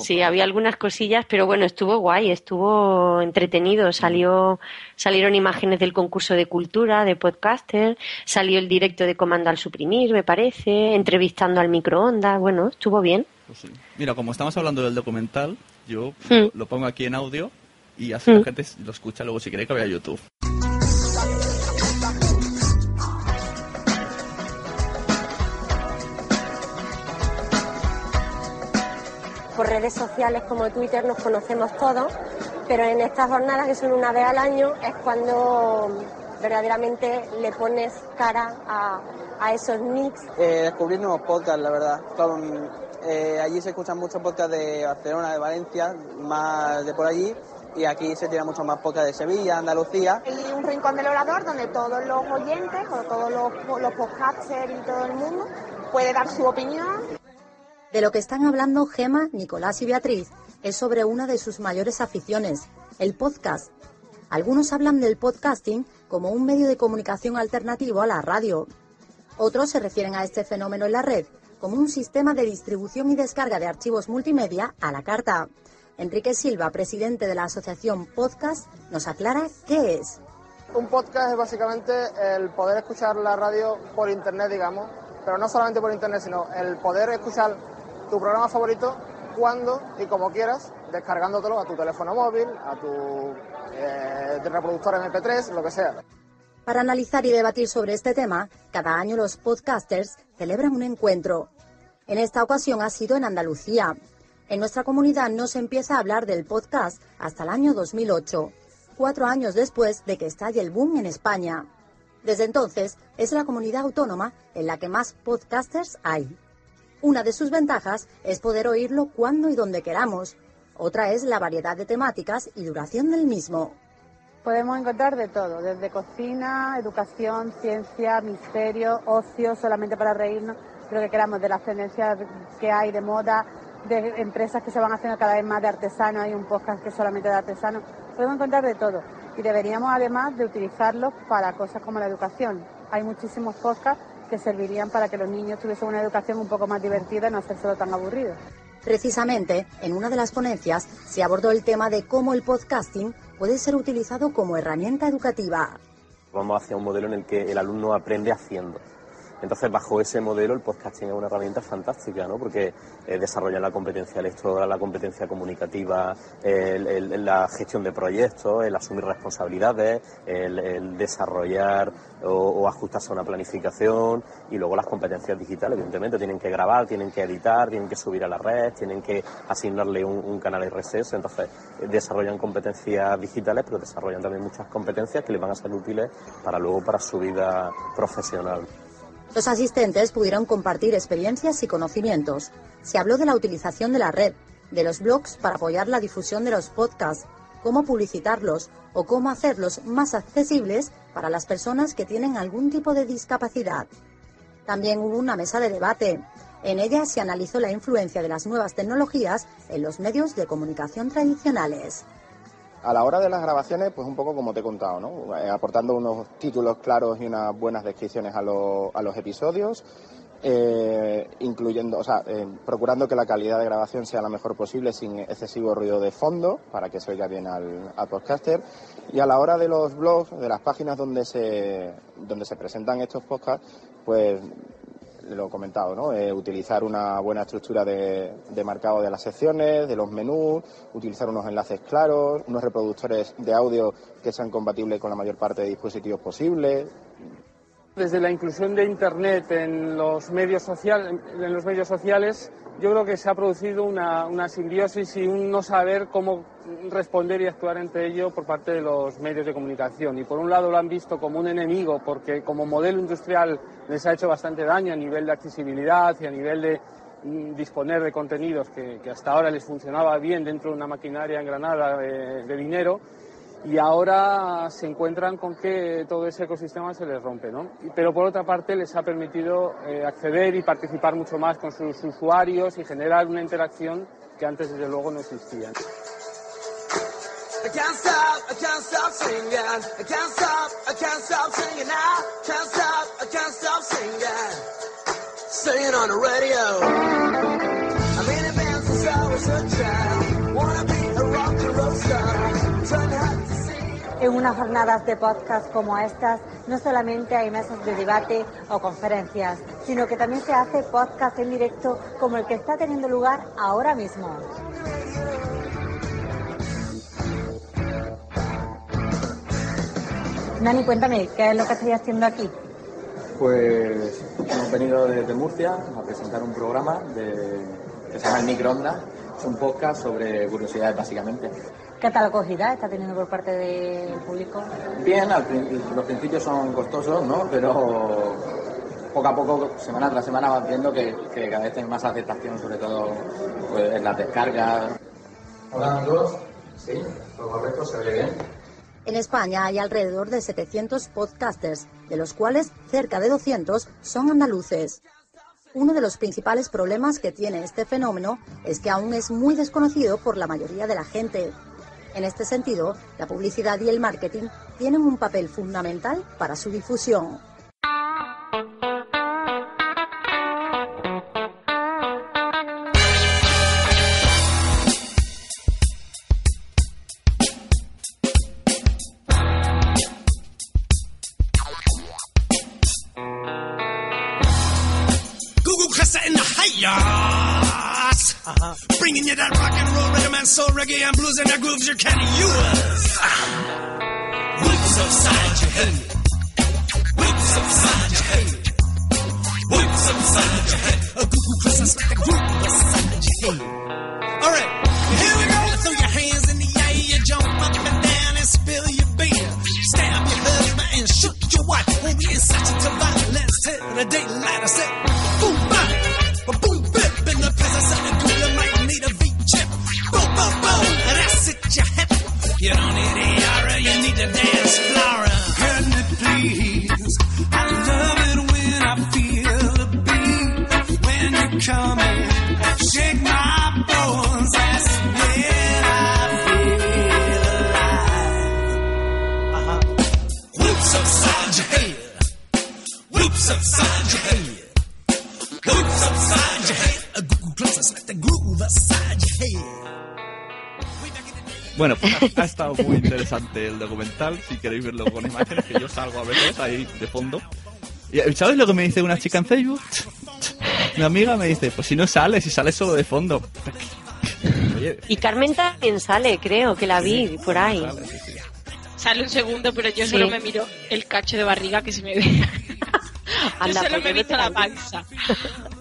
S1: Sí, había algunas cosillas, pero bueno, estuvo guay, estuvo entretenido. Salió, salieron imágenes del concurso de cultura, de podcaster, salió el directo de Comando al Suprimir, me parece, entrevistando al microondas, bueno, estuvo bien.
S3: Pues Mira, como estamos hablando del documental, yo hmm. lo pongo aquí en audio y así la hmm. gente lo escucha luego si quiere que vea YouTube.
S6: Redes sociales como Twitter nos conocemos todos, pero en estas jornadas que son una vez al año es cuando verdaderamente le pones cara a, esos nicks.
S7: Eh, descubrir nuevos podcasts, la verdad. Con eh, allí se escuchan muchos podcasts de Barcelona, de Valencia, más de por allí, y aquí se tira mucho más podcast de Sevilla, Andalucía.
S8: Hay un rincón del orador donde todos los oyentes o todos los, los podcasters y todo el mundo puede dar su opinión.
S9: De lo que están hablando Gema, Nicolás y Beatriz es sobre una de sus mayores aficiones, el podcast. Algunos hablan del podcasting como un medio de comunicación alternativo a la radio. Otros se refieren a este fenómeno en la red como un sistema de distribución y descarga de archivos multimedia a la carta. Enrique Silva, presidente de la asociación Podcast, nos aclara qué es.
S10: Un podcast es básicamente el poder escuchar la radio por internet, digamos, pero no solamente por internet, sino el poder escuchar tu programa favorito cuando y como quieras, descargándotelo a tu teléfono móvil, a tu eh, reproductor MP3, lo que sea.
S9: Para analizar y debatir sobre este tema, cada año los podcasters celebran un encuentro. En esta ocasión ha sido en Andalucía. En nuestra comunidad no se empieza a hablar del podcast hasta el año 2008, cuatro años después de que estalle el boom en España. Desde entonces es la comunidad autónoma en la que más podcasters hay. Una de sus ventajas es poder oírlo cuando y donde queramos. Otra es la variedad de temáticas y duración del mismo.
S11: Podemos encontrar de todo, desde cocina, educación, ciencia, misterio, ocio, solamente para reírnos, lo que queramos, de las tendencias que hay de moda, de empresas que se van haciendo cada vez más de artesanos, hay un podcast que es solamente de artesanos, podemos encontrar de todo. Y deberíamos además de utilizarlos para cosas como la educación. Hay muchísimos podcasts que servirían para que los niños tuviesen una educación un poco más divertida y no hacérselo tan aburrido.
S9: Precisamente, en una de las ponencias se abordó el tema de cómo el podcasting puede ser utilizado como herramienta educativa.
S12: Vamos hacia un modelo en el que el alumno aprende haciendo. Entonces, bajo ese modelo, el podcasting es una herramienta fantástica, ¿no? Porque eh, desarrolla la competencia lectora, la competencia comunicativa, la gestión de proyectos, el asumir responsabilidades, el, desarrollar o, ajustarse a una planificación y luego las competencias digitales, evidentemente. Tienen que grabar, tienen que editar, tienen que subir a la red, tienen que asignarle un, un canal RSS. Entonces, eh, desarrollan competencias digitales, pero desarrollan también muchas competencias que les van a ser útiles para luego para su vida profesional.
S9: Los asistentes pudieron compartir experiencias y conocimientos. Se habló de la utilización de la red, de los blogs para apoyar la difusión de los podcasts, cómo publicitarlos o cómo hacerlos más accesibles para las personas que tienen algún tipo de discapacidad. También hubo una mesa de debate. En ella se analizó la influencia de las nuevas tecnologías en los medios de comunicación tradicionales.
S13: A la hora de las grabaciones, pues un poco como te he contado, ¿no? Eh, aportando unos títulos claros y unas buenas descripciones a, a los episodios, eh, incluyendo, o sea, eh, procurando que la calidad de grabación sea la mejor posible sin excesivo ruido de fondo para que se oiga bien al, al, podcaster. Y a la hora de los blogs, de las páginas donde se, donde se presentan estos podcasts, pues lo he comentado, ¿no? Eh, utilizar una buena estructura de, de, marcado de las secciones, de los menús, utilizar unos enlaces claros, unos reproductores de audio que sean compatibles con la mayor parte de dispositivos posibles.
S10: Desde la inclusión de Internet en los medios, social, en los medios sociales, yo creo que se ha producido una, una, simbiosis y un no saber cómo responder y actuar entre ello por parte de los medios de comunicación. Y por un lado lo han visto como un enemigo porque como modelo industrial les ha hecho bastante daño a nivel de accesibilidad y a nivel de mm, disponer de contenidos que, hasta ahora les funcionaba bien dentro de una maquinaria engranada de, de dinero y ahora se encuentran con que todo ese ecosistema se les rompe, ¿no? Pero por otra parte les ha permitido eh, acceder y participar mucho más con sus usuarios y generar una interacción que antes desde luego no existía.
S14: En unas jornadas de podcast como estas, no solamente hay mesas de debate o conferencias, sino que también se hace podcast en directo como el que está teniendo lugar ahora mismo. Nani, cuéntame, ¿qué es lo que estáis haciendo aquí?
S15: Pues hemos venido desde Murcia a presentar un programa que se llama El Microondas. Es un podcast sobre curiosidades, básicamente.
S14: ¿Qué tal acogida está teniendo por parte del público?
S15: Bien, al, los principios son costosos, ¿no? Pero poco a poco, semana tras semana, vas viendo que, que cada vez hay más aceptación, sobre todo pues, en las descargas. Hola amigos, sí, todo correcto, se oye bien.
S9: En España hay alrededor de 700 podcasters, de los cuales cerca de 200 son andaluces. Uno de los principales problemas que tiene este fenómeno es que aún es muy desconocido por la mayoría de la gente. En este sentido, la publicidad y el marketing tienen un papel fundamental para su difusión.
S16: And soul reggae and blues and the grooves you can use. Whips upside your head. Whips upside your head. Whips upside your head. A Google Cressa's like the groove upside your head. All right, here we go. Throw your hands in the air, you jump up and down and spill your beer. Stab your husband and shoot your wife. When we incite you to violence till the daylight. I said,
S3: Bueno, pues ha, ha estado muy interesante el documental. Si queréis verlo con imágenes, que yo salgo a veces ahí de fondo. Y, ¿Sabes lo que me dice una chica en Facebook? Mi amiga me dice, pues si no sales, si sales solo de fondo. Oye,
S1: Y Carmen también sale, creo, que la vi por ahí.
S4: Sale un segundo, pero yo
S1: Sí.
S4: solo me miro el cacho de barriga que se me ve. yo
S1: Anda,
S4: solo
S1: pues
S4: me he
S1: yo
S4: visto la panza.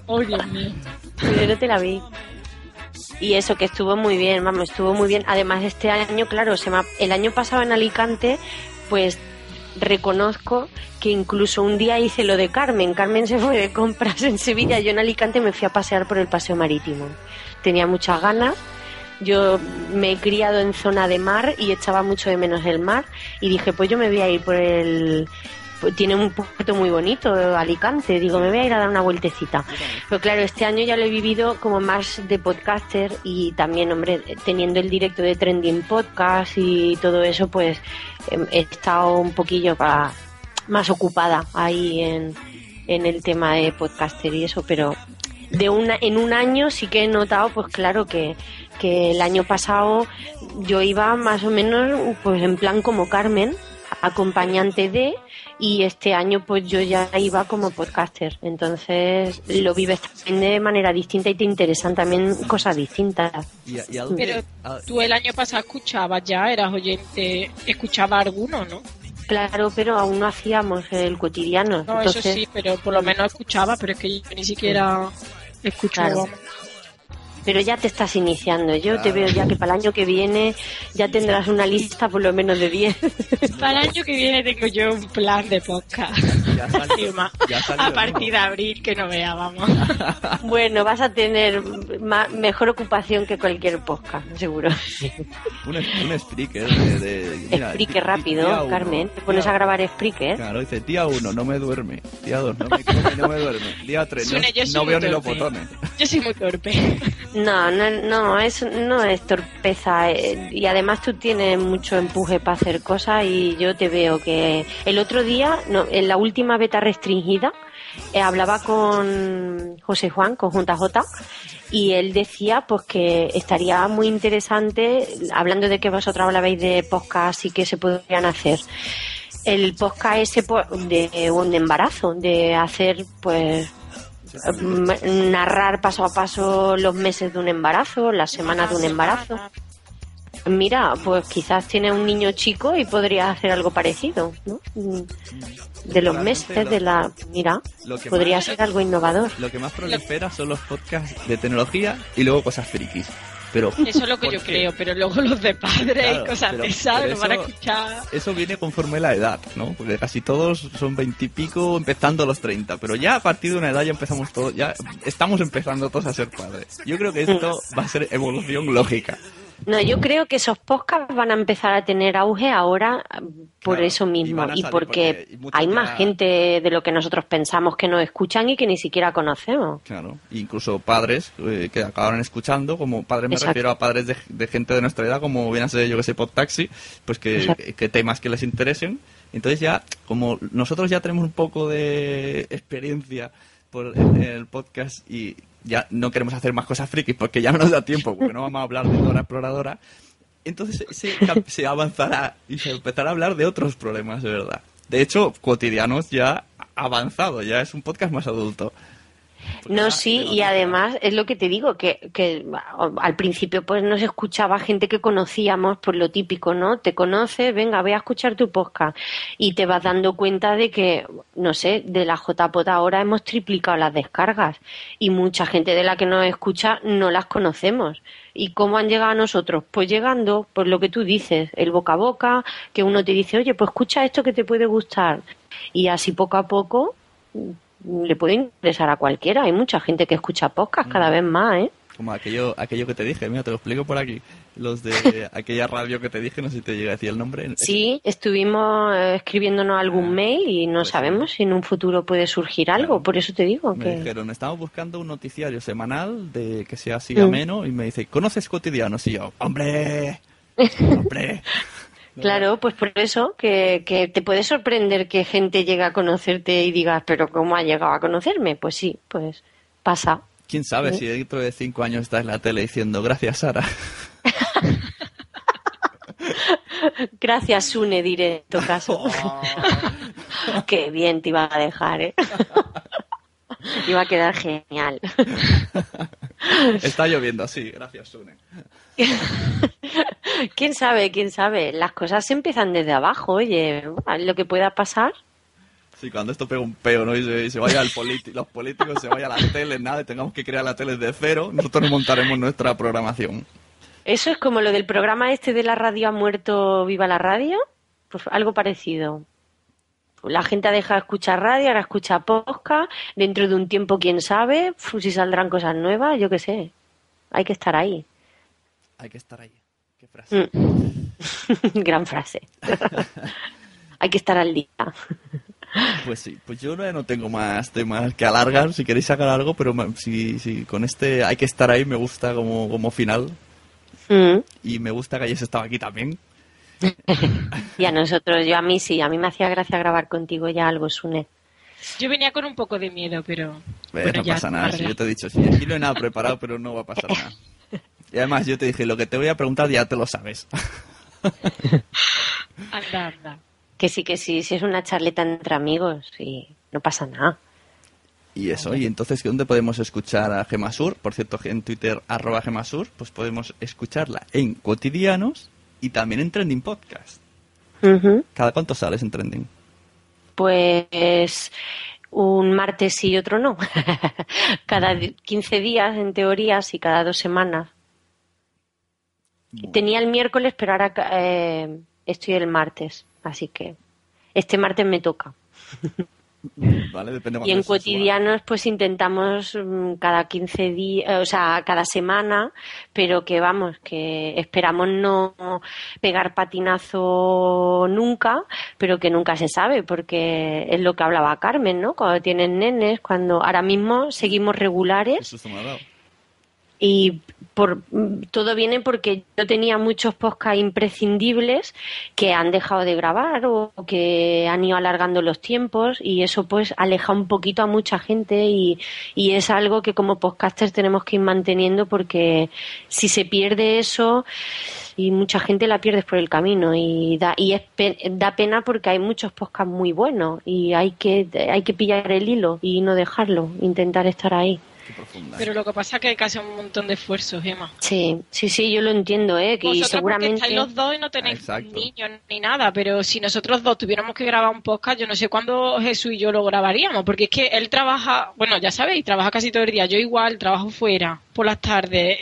S4: Oh, Dios mío.
S1: Yo no te la vi. Y eso, que estuvo muy bien, vamos, estuvo muy bien. Además, este año, claro, se el año pasado en Alicante, pues reconozco que incluso un día hice lo de Carmen. Carmen se fue de compras en Sevilla. Yo en Alicante me fui a pasear por el paseo marítimo. Tenía muchas ganas. Yo me he criado en zona de mar y echaba mucho de menos el mar. Y dije, pues yo me voy a ir por el. Tiene un puerto muy bonito, Alicante. Digo, me voy a ir a dar una vueltecita. Pero claro, este año ya lo he vivido como más de podcaster y también, hombre, teniendo el directo de Trending Podcast y todo eso, pues em, he estado un poquillo más ocupada ahí en, en el tema de podcaster y eso, pero de una, en un año sí que he notado, pues claro, que, que el año pasado yo iba más o menos pues en plan como Carmen, acompañante de, y este año pues yo ya iba como podcaster. Entonces lo vives también de manera distinta y te interesan también cosas distintas.
S3: ¿Y, a- y a dónde-
S4: Pero
S3: a-
S4: tú el año pasado escuchabas ya, eras oyente, escuchaba alguno, ¿no?
S1: Claro, pero aún no hacíamos el cotidiano.
S4: No,
S1: Entonces,
S4: eso sí, pero por lo menos escuchaba, pero es que yo ni siquiera escucho.
S1: Claro. Pero ya te estás iniciando. Yo te veo ya que para el año que viene ya tendrás una lista por lo menos de 10.
S4: Para el año que viene tengo yo un plan de podcast. Encima,
S3: ya salió
S4: a
S3: uno.
S4: partir de abril, que no vea, vamos.
S1: bueno, vas a tener ma- mejor ocupación que cualquier podcast, seguro.
S3: un, un Spreaker de... de mira,
S1: rápido,
S3: uno,
S1: Carmen. Te pones a grabar Spreaker.
S3: Claro, dice, día 1, no me duerme. Día 2, no me come, no me duerme. Día 3, no,
S4: Sune,
S3: no veo ni los
S4: torpe.
S3: botones.
S4: Yo soy muy torpe.
S1: No, no, no, es, no es torpeza. eh, Y además tú tienes mucho empuje para hacer cosas y yo te veo que el otro día, no, en la última beta restringida, eh, hablaba con José Juan, con Junta J, y él decía pues que estaría muy interesante, hablando de que vosotros hablabais de podcast y que se podrían hacer, el podcast ese po- de un embarazo, de hacer pues narrar paso a paso los meses de un embarazo, las semanas de un embarazo. Mira, pues quizás tiene un niño chico y podría hacer algo parecido, ¿no? Mm, De los meses, de la... Mira,
S3: Lo que
S1: podría ser algo innovador.
S3: Lo que más prolifera son los podcasts de tecnología y luego cosas frikis. Pero
S4: Eso es lo que yo creo, pero luego los de padres
S3: Claro,
S4: y cosas
S3: pero-
S4: de esas lo van a escuchar.
S3: Eso viene conforme la edad, ¿no? Porque casi todos son veintipico empezando a los 30, pero ya a partir de una edad ya empezamos todos, ya estamos empezando todos a ser padres. Yo creo que esto va a ser evolución lógica.
S1: No, yo creo que esos podcasts van a empezar a tener auge ahora por
S3: Claro,
S1: eso mismo y, porque, hay más
S3: ya-
S1: gente de lo que nosotros pensamos que nos escuchan y que ni siquiera conocemos.
S3: Claro, incluso padres eh, que acabaron escuchando, como padres me
S1: Exacto.
S3: refiero a padres de, de gente de nuestra edad, como viene a ser yo que sé, Podtaxi, pues que, que temas que les interesen. Entonces ya, como nosotros ya tenemos un poco de experiencia por en el podcast y ya no queremos hacer más cosas frikis porque ya no nos da tiempo, porque no vamos a hablar de Dora Exploradora, entonces se, se- se avanzará y se empezará a hablar de otros problemas de verdad. De hecho, cotidianos ya ha avanzado, ya es un podcast más adulto.
S1: No, sí, y además es lo que te digo, que, que al principio pues nos escuchaba gente que conocíamos por lo típico, ¿no? Te conoces, venga, voy a escuchar tu podcast y te vas dando cuenta de que, no sé, de la JPOT ahora hemos triplicado las descargas y mucha gente de la que nos escucha no las conocemos. ¿Y cómo han llegado a nosotros? Pues llegando, por lo que tú dices, el boca a boca, que uno te dice, oye, pues escucha esto que te puede gustar. Y así poco a poco le puede interesar a cualquiera. Hay mucha gente que escucha podcast cada vez más, ¿eh?
S3: Como aquello, aquello que te dije, mira, te lo explico por aquí. Los de aquella radio que te dije, no sé si te llega a decir el nombre.
S1: Sí, estuvimos eh, escribiéndonos algún mail y no sabemos si en un futuro puede surgir algo. Por eso te digo
S3: Me
S1: que...
S3: dijeron, estamos buscando un noticiario semanal de que sea así
S1: Mm.
S3: ameno y me dice, ¿conoces cotidianos? Y yo, ¡hombre! ¡Hombre!
S1: Claro, pues por eso que, que te puede sorprender que gente llegue a conocerte y digas, pero ¿cómo ha llegado a conocerme? Pues sí, pues pasa.
S3: ¿Quién sabe
S1: Sí.
S3: si dentro de cinco años estás en la tele diciendo, gracias Sara?
S1: Gracias, Sune, diré en tu caso. Qué bien te iba a dejar, ¿eh? iba a quedar genial.
S3: Está lloviendo, sí, gracias Sune.
S1: ¿Quién sabe? ¿Quién sabe? Las cosas se empiezan desde abajo, oye, lo que pueda pasar.
S3: Sí, cuando esto pega un peo, ¿no? Y se, y se vaya al los políticos, se vaya a la tele, nada, y tengamos que crear la tele de cero, nosotros montaremos nuestra programación.
S1: Eso es como lo del programa este de la radio ha muerto, viva la radio, pues algo parecido. La gente ha dejado de escuchar radio, ahora escucha podcast, dentro de un tiempo quién sabe, si saldrán cosas nuevas, yo qué sé. Hay que estar ahí.
S3: Hay que estar ahí. Qué frase.
S1: Mm. Gran frase. Hay que estar al día.
S3: Pues sí, pues yo no, tengo más temas que alargar, si queréis sacar algo, pero si, si con este hay que estar ahí, me gusta como, como final.
S1: Mm.
S3: Y me gusta que hayas estado aquí también.
S1: Y a nosotros, yo a mí sí, a mí me hacía gracia grabar contigo ya algo, Sune.
S4: Yo venía con un poco de miedo, pero...
S3: Eh,
S4: bueno,
S3: no
S4: ya,
S3: pasa nada, si yo te he dicho, sí, aquí no hay nada preparado, pero no va a pasar nada. Y además yo te dije, lo que te voy a preguntar ya te lo sabes.
S4: Anda, anda.
S1: Que sí, que sí, si es una charleta entre amigos y no pasa nada.
S3: Y eso, y entonces, ¿dónde podemos escuchar a Gemasur? Por cierto, en Twitter, arroba Gemasur, pues podemos escucharla en Cotidianos y también en Trending Podcast. ¿Cada cuánto sales en Trending?
S1: Pues un martes sí y otro no. cada di- 15 días en teoría, sí, cada dos semanas. Tenía el miércoles, pero ahora eh, estoy el martes, así que este martes me toca.
S3: ¿Vale? Depende de
S1: Y en cotidianos pues intentamos mm, cada 15 días, o sea, cada semana, pero que vamos, que esperamos no pegar patinazo nunca, pero que nunca se sabe, porque es lo que hablaba Carmen, ¿no? Cuando tienen nenes, cuando ahora mismo seguimos regulares
S3: Qué susto me ha dado.
S1: Y por todo viene porque yo tenía muchos podcasts imprescindibles que han dejado de grabar o que han ido alargando los tiempos y eso pues aleja un poquito a mucha gente y, es algo que como podcasters tenemos que ir manteniendo porque si se pierde eso y mucha gente la pierdes por el camino y da y es da pena porque hay muchos podcasts muy buenos y hay que hay que pillar el hilo y no dejarlo intentar estar ahí
S4: Pero lo que pasa es que hay que hacer un montón de esfuerzos, Emma.
S1: Sí, sí, sí, yo lo entiendo, ¿eh? Que
S4: Vosotros
S1: seguramente...
S4: estáis los dos y no tenéis
S3: Exacto.
S4: niños ni nada, pero si nosotros dos tuviéramos que grabar un podcast, yo no sé cuándo Jesús y yo lo grabaríamos, porque es que él trabaja, bueno, ya sabéis, trabaja casi todo el día, yo igual, trabajo fuera, por las tardes,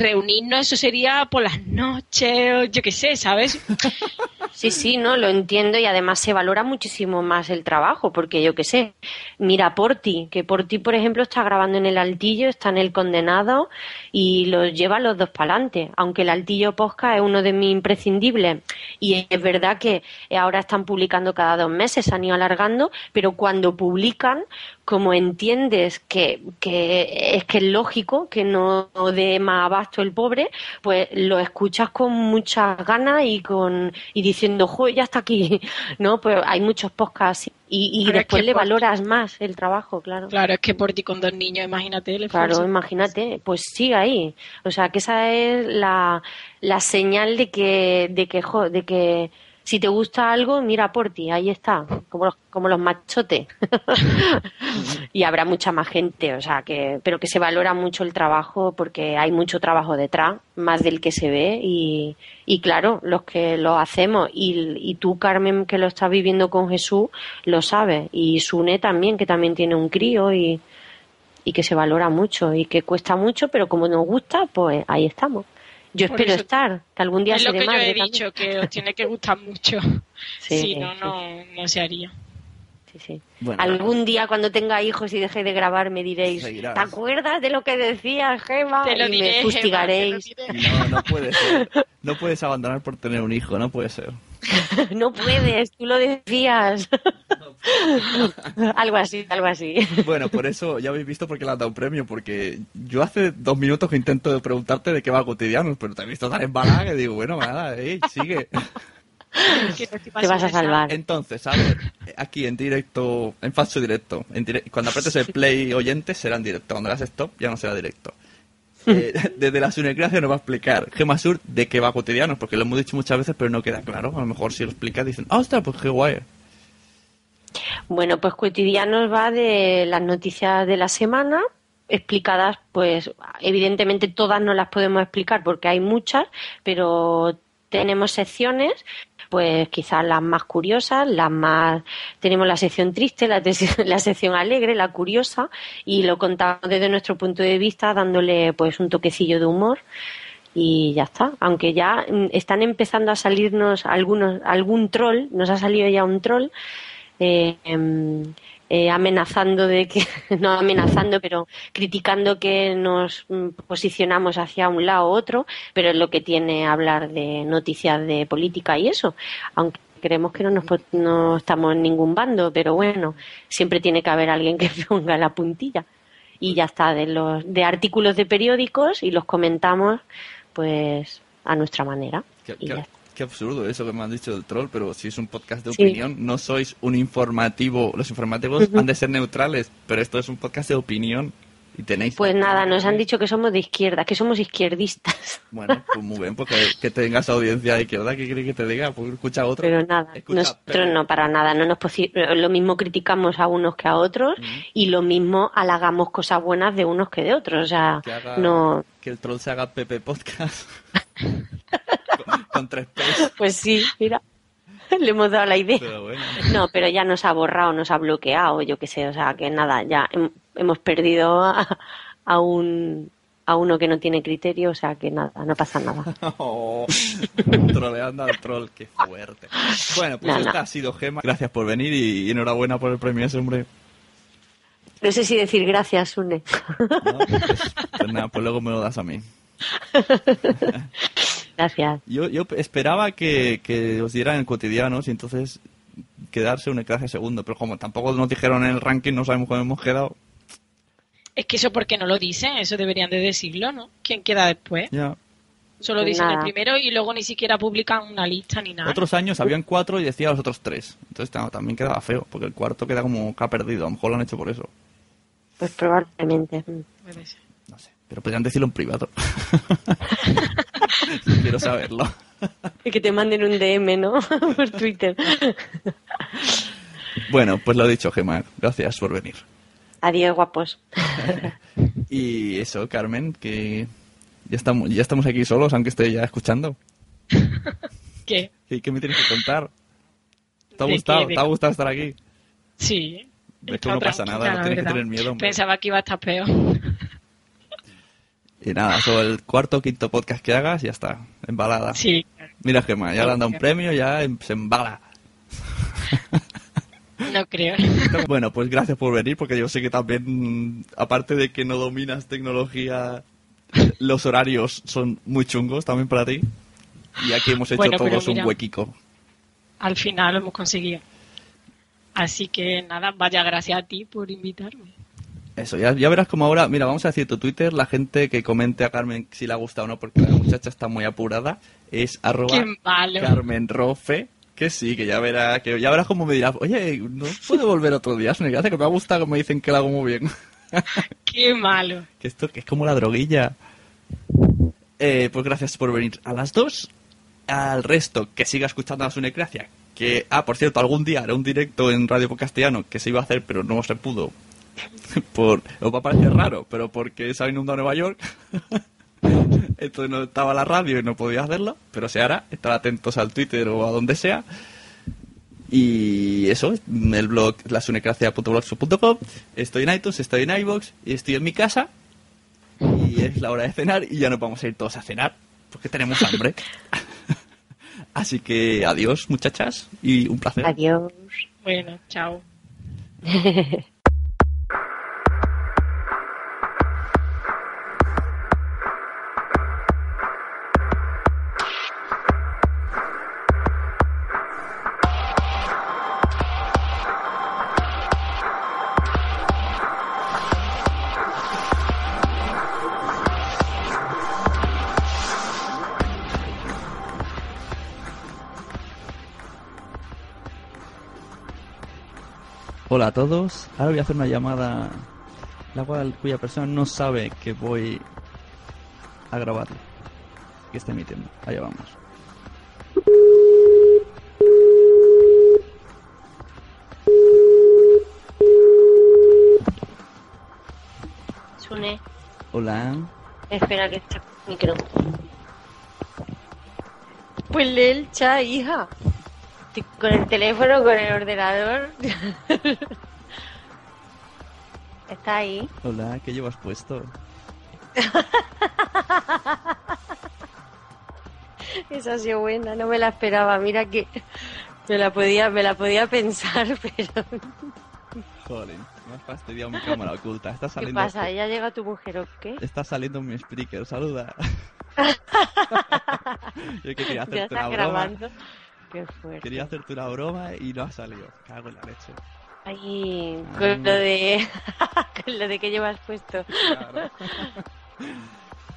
S4: reunirnos, eso sería por las noches, yo qué sé, ¿sabes?
S1: Sí, sí, no, lo entiendo y además se valora muchísimo más el trabajo, porque yo qué sé, mira Porti, que Porti, por ejemplo, está grabando en el Altillo, está en el Condenado y los lleva los dos para adelante, aunque el Altillo Posca es uno de mis imprescindibles y es verdad que ahora están publicando cada dos meses, se han ido alargando, pero cuando publican, como entiendes que, que es que es lógico que no dé más abasto el pobre, pues lo escuchas con muchas ganas y con y diciendo, jo, ya está aquí, ¿no? Pues hay muchos podcasts y, y
S4: Pero es
S1: después
S4: que
S1: le valoras más el trabajo, claro.
S4: Claro, es que por ti con dos niños, imagínate esfuerzo.
S1: Claro, imagínate, pues sigue ahí. O sea, que esa es la, la señal de que, de que, jo, de que si te gusta algo, mira por ti, ahí está, como los, como los machotes. y habrá mucha más gente, o sea, que, pero que se valora mucho el trabajo porque hay mucho trabajo detrás, más del que se ve y, y claro, los que lo hacemos y, y tú, Carmen, que lo estás viviendo con Jesús, lo sabes y Sune también, que también tiene un crío y, y que se valora mucho y que cuesta mucho, pero como nos gusta, pues ahí estamos. Yo
S4: Por
S1: espero
S4: eso-
S1: estar, que algún día
S4: es lo que yo
S1: madre
S4: he
S1: también.
S4: dicho, que os tiene que gustar mucho.
S1: Sí,
S4: si no,
S1: sí.
S4: no, no se haría.
S1: Sí, sí.
S3: Bueno,
S1: Algún día cuando tenga hijos y deje de grabar me diréis,
S3: Seguirás.
S1: ¿te acuerdas de lo que decías, Gema?
S4: Te lo
S1: y
S4: diré,
S1: me
S4: Gema,
S1: fustigaréis.
S3: No, no puede ser. No puedes abandonar por tener un hijo, no puede ser.
S1: no puedes, tú lo decías. algo así, algo así.
S3: Bueno, por eso ya habéis visto por qué le han dado un premio, porque yo hace dos minutos que intento preguntarte de qué va cotidianos, pero te he visto tan embalada que digo, bueno, nada, sigue.
S1: Te vas a salvar.
S3: Entonces, a ver, aquí en directo, en falso directo, en cuando apretes el play oyente será en directo, cuando le das stop ya no será directo. Eh, desde la Sunecracia nos va a explicar Gema Sur de qué va cotidianos, porque lo hemos dicho muchas veces, pero no queda claro. A lo mejor si lo explicas dicen, ah, ostras, pues qué guay.
S1: Bueno, pues cotidianos va de las noticias de la semana explicadas, pues evidentemente todas no las podemos explicar porque hay muchas, pero tenemos secciones, pues quizás las más curiosas, las más tenemos la sección triste, la, la sección alegre, la curiosa y lo contamos desde nuestro punto de vista dándole pues un toquecillo de humor y ya está. Aunque ya mm, están empezando a salirnos algunos algún troll, nos ha salido ya un troll eh, em, eh, amenazando de que, no amenazando, pero criticando que nos mm, posicionamos hacia un lado u otro, pero es lo que tiene hablar de noticias de política y eso, aunque creemos que no nos no estamos en ningún bando, pero bueno, siempre tiene que haber alguien que ponga la puntilla. Y ya está, de los de artículos de periódicos y los comentamos pues a nuestra manera. Y ya
S3: qué absurdo eso que me han dicho del troll, pero si es un podcast de
S1: Sí.
S3: opinión, no sois un informativo. Los informativos
S1: Ujú.
S3: han de ser neutrales, pero esto es un podcast de opinión y tenéis.
S1: Pues nada, nos han dicho que somos de izquierda, que somos izquierdistas.
S3: Bueno, pues muy bien, porque que tengas audiencia de izquierda, ¿qué quiere que te diga? Pues escucha a otro.
S1: Pero nada,
S3: Escucha,
S1: nosotros
S3: pero-
S1: no para nada, no nos lo mismo criticamos a unos que a otros y lo mismo halagamos cosas buenas de unos que de otros, o sea,
S3: que haga-
S1: no,
S3: que el troll se haga Pepe Podcast con, con tres P's.
S1: pues sí, mira, le hemos dado la idea.
S3: Pero bueno.
S1: No, pero ya nos ha borrado, nos ha bloqueado, yo qué sé, o sea, que nada, ya hem- hemos perdido a, a un a uno que no tiene criterio, o sea, que nada, no pasa nada.
S3: Oh, troleando al troll, qué fuerte. Bueno, pues
S1: No,
S3: esta
S1: no.
S3: ha sido Gema. Gracias por venir y, y enhorabuena por el premio ese, hombre.
S1: No sé si decir gracias, Une.
S3: Pues nada, pues luego me lo das a mí.
S1: Gracias.
S3: Yo, yo esperaba que, que os dieran el cotidianos y entonces quedarse una clase segundo, pero como tampoco nos dijeron en el ranking, no sabemos cómo hemos quedado.
S4: Es que eso porque no lo dicen, eso deberían de decirlo, ¿no? ¿Quién queda después?
S3: Ya.
S4: Solo
S1: Pues
S4: dicen el
S1: nada.
S4: primero y luego ni siquiera publican una lista ni nada.
S3: Otros años habían cuatro y decía los otros tres. Entonces ta- también quedaba feo, porque el cuarto queda como que ha perdido. A lo mejor lo han hecho por eso.
S1: Pues probablemente.
S4: Puede ser.
S3: Pero podrían decirlo en privado. Quiero saberlo.
S1: Y que te manden un DM, ¿no? Por Twitter.
S3: Bueno, pues lo dicho, Gemma. Gracias por venir.
S1: Adiós, guapos.
S3: Y eso, Carmen, que ya estamos, ya estamos aquí solos, aunque esté ya escuchando.
S4: ¿Qué?
S3: ¿Qué, qué me tienes que contar? ¿Te ha
S4: ¿De
S3: gustado? ¿Te ha gustado estar aquí?
S4: Sí.
S3: Ves que no pasa nada, no tienes que tener miedo, hombre.
S4: Pensaba que iba a estar peor.
S3: Y nada, sobre el cuarto o quinto podcast que hagas, ya está, embalada.
S4: Sí.
S3: Mira, Gemma, ya le han dado un premio, ya em- se embala.
S4: No creo.
S3: Bueno, pues gracias por venir, porque yo sé que también, mm, aparte de que no dominas tecnología, los horarios son muy chungos también para ti. Y aquí hemos hecho
S4: Bueno,
S3: todos un huequico.
S4: Al final lo hemos conseguido. Así que nada, vaya gracias a ti por invitarme.
S3: Eso, ya, ya verás como ahora, mira, vamos a decir tu Twitter, la gente que comente a Carmen si le ha gustado o no, porque la muchacha está muy apurada, es arroba. Carmen Rofe, que sí, que ya verás, que ya verás cómo me dirá, oye, no puedo volver otro día, es una gracia que me ha gustado que me dicen que lo hago muy bien.
S4: Qué malo.
S3: que esto que es como la droguilla. Eh, pues gracias por venir a las dos. Al resto, que siga escuchando a Sunecracia. Que, ah, por cierto, algún día haré un directo en Radio Castellano que se iba a hacer, pero no se pudo. por, os va a parecer raro, pero porque se ha inundado Nueva York. Entonces no estaba la radio y no podía hacerlo, pero se hará. Estar atentos al Twitter o a donde sea. Y eso, el blog lasunecracia.blogspot.com. Estoy en iTunes, estoy en iVoox y estoy en mi casa. Y es la hora de cenar y ya nos vamos a ir todos a cenar porque tenemos hambre. Así que adiós, muchachas, y un placer.
S1: Adiós.
S4: Bueno, chao.
S3: Hola a todos. Ahora voy a hacer una llamada la cual cuya persona no sabe que voy a grabarlo. Que está emitiendo. Allá vamos.
S1: Sune,
S3: Hola.
S1: espera que está micro. Pues lee el chat, hija. Con el teléfono, con el ordenador. ¿Está ahí?
S3: Hola, ¿qué llevas puesto?
S1: Esa ha sido buena, no me la esperaba. Mira que me la podía, me la podía pensar, pero
S3: Joder, me has fastidiado mi cámara oculta. Está
S1: ¿qué pasa? ¿Ya llega tu mujer o qué?
S3: Está saliendo mi speaker, saluda. Yo que quería
S1: Ya
S3: hacerte
S1: estás
S3: una broma.
S1: grabando. Qué fuerte.
S3: Quería hacerte una broma y no ha salido. Cago en la leche.
S1: Ahí,
S3: Ah.
S1: con lo de, con lo de que llevas puesto.
S3: Claro.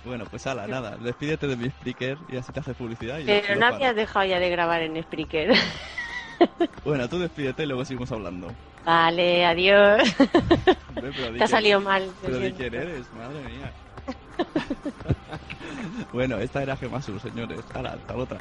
S3: Bueno, pues ala, nada, despídete de mi speaker y así te hace publicidad. Y
S1: Pero no habías dejado ya de grabar en Spreaker.
S3: Bueno, tú despídete y luego seguimos hablando.
S1: Vale, adiós.
S3: Pero
S1: Te ha
S3: que-
S1: salido mal.
S3: Pero di quién eres, madre mía. bueno, esta era Gemasu, señores. Ala, hasta otra.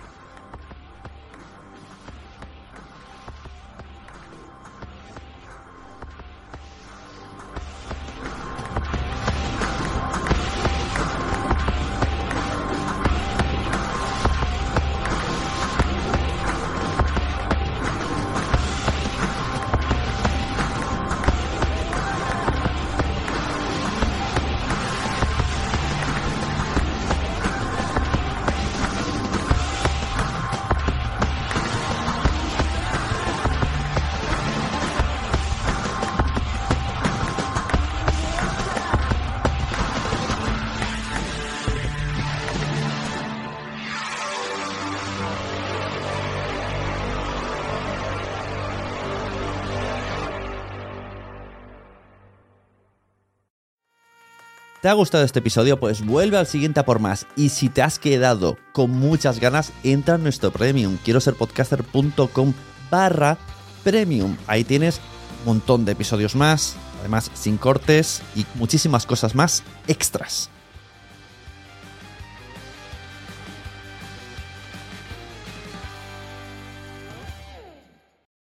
S17: ¿Te ha gustado este episodio? Pues vuelve al siguiente a por más. Y si te has quedado con muchas ganas, entra en nuestro premium. Quiero ser podcaster.com barra premium. Ahí tienes un montón de episodios más, además sin cortes y muchísimas cosas más extras.